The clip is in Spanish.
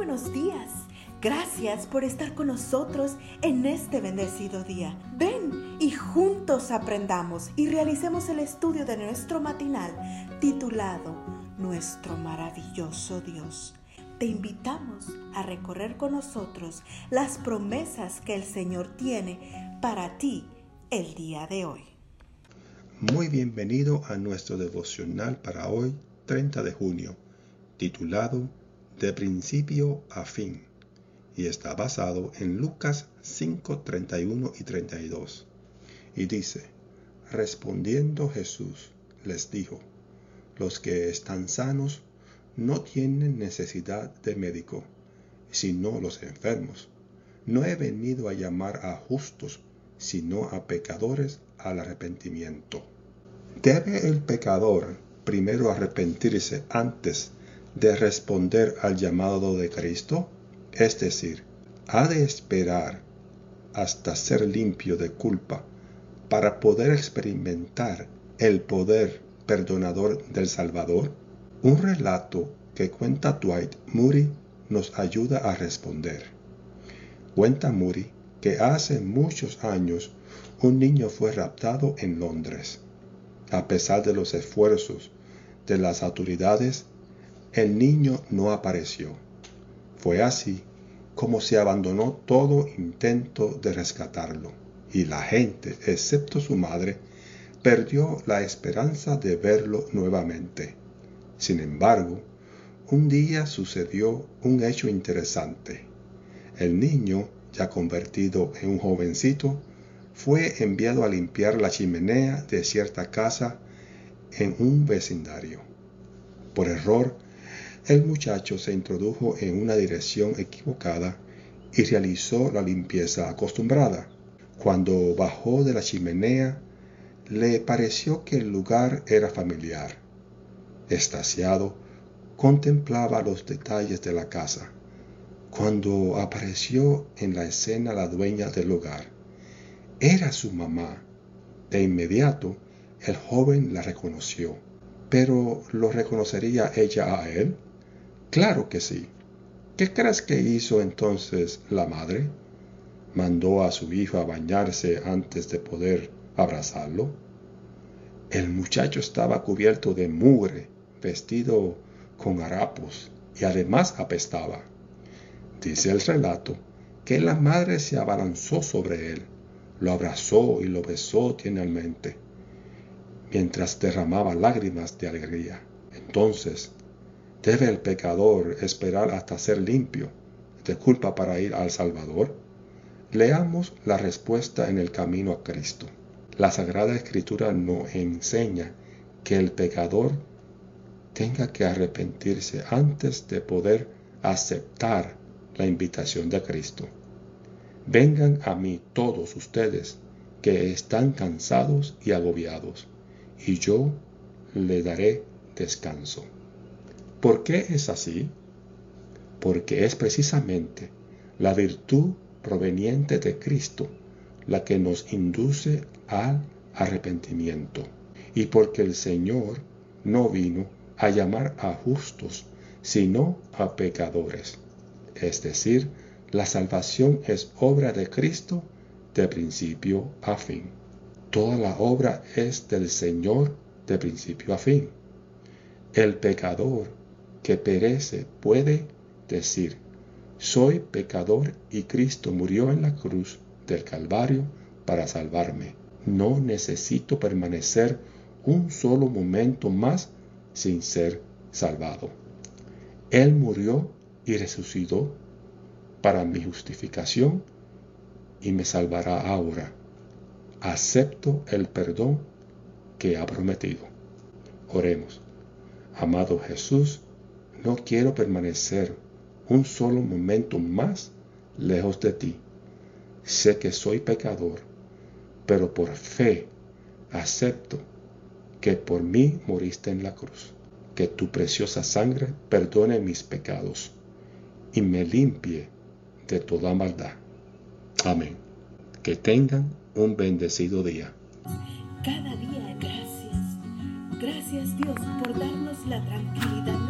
buenos días. Gracias por estar con nosotros en este bendecido día. Ven y juntos aprendamos y realicemos el estudio de nuestro matinal titulado Nuestro maravilloso Dios. Te invitamos a recorrer con nosotros las promesas que el Señor tiene para ti el día de hoy. Muy bienvenido a nuestro devocional para hoy, 30 de junio, titulado De principio a fin, y está basado en Lucas 5, 31 y 32. Y dice, respondiendo Jesús, les dijo, los que están sanos no tienen necesidad de médico, sino los enfermos. No he venido a llamar a justos, sino a pecadores al arrepentimiento. ¿Debe el pecador primero arrepentirse antes de responder al llamado de Cristo? Es decir, ¿ha de esperar hasta ser limpio de culpa para poder experimentar el poder perdonador del Salvador? Un relato que cuenta Dwight Moody nos ayuda a responder. Cuenta Moody que hace muchos años un niño fue raptado en Londres. A pesar de los esfuerzos de las autoridades, el niño no apareció. Fue así como se abandonó todo intento de rescatarlo, y la gente, excepto su madre, perdió la esperanza de verlo nuevamente. Sin embargo, un día sucedió un hecho interesante. El niño ya convertido en un jovencito, fue enviado a limpiar la chimenea de cierta casa en un vecindario. Por error, el muchacho se introdujo en una dirección equivocada y realizó la limpieza acostumbrada. Cuando bajó de la chimenea, le pareció que el lugar era familiar. Estasiado, contemplaba los detalles de la casa cuando apareció en la escena la dueña del hogar. Era su mamá. De inmediato, el joven la reconoció. ¿Pero lo reconocería ella a él? Claro que sí. ¿Qué crees que hizo entonces la madre? ¿Mandó a su hijo a bañarse antes de poder abrazarlo? El muchacho estaba cubierto de mugre, vestido con harapos y además apestaba. Dice el relato que la madre se abalanzó sobre él, lo abrazó y lo besó tiernamente, mientras derramaba lágrimas de alegría. Entonces, ¿debe el pecador esperar hasta ser limpio de culpa para ir al Salvador? Leamos la respuesta en el camino a Cristo. La Sagrada Escritura nos enseña que el pecador tenga que arrepentirse antes de poder aceptar la invitación de Cristo. Vengan a mí todos ustedes que están cansados y agobiados, y yo le daré descanso. ¿Por qué es así? Porque es precisamente la virtud proveniente de Cristo la que nos induce al arrepentimiento, y porque el Señor no vino a llamar a justos, sino a pecadores es decir, la salvación es obra de Cristo de principio a fin. Toda la obra es del Señor de principio a fin. El pecador que perece puede decir, soy pecador y Cristo murió en la cruz del Calvario para salvarme. No necesito permanecer un solo momento más sin ser salvado. Él murió y resucitó para mi justificación y me salvará ahora. Acepto el perdón que ha prometido. Oremos. Amado Jesús, no quiero permanecer un solo momento más lejos de ti. Sé que soy pecador, pero por fe acepto que por mí moriste en la cruz. Que tu preciosa sangre perdone mis pecados y me limpie de toda maldad. Amén. Que tengan un bendecido día. Cada día gracias. Gracias Dios por darnos la tranquilidad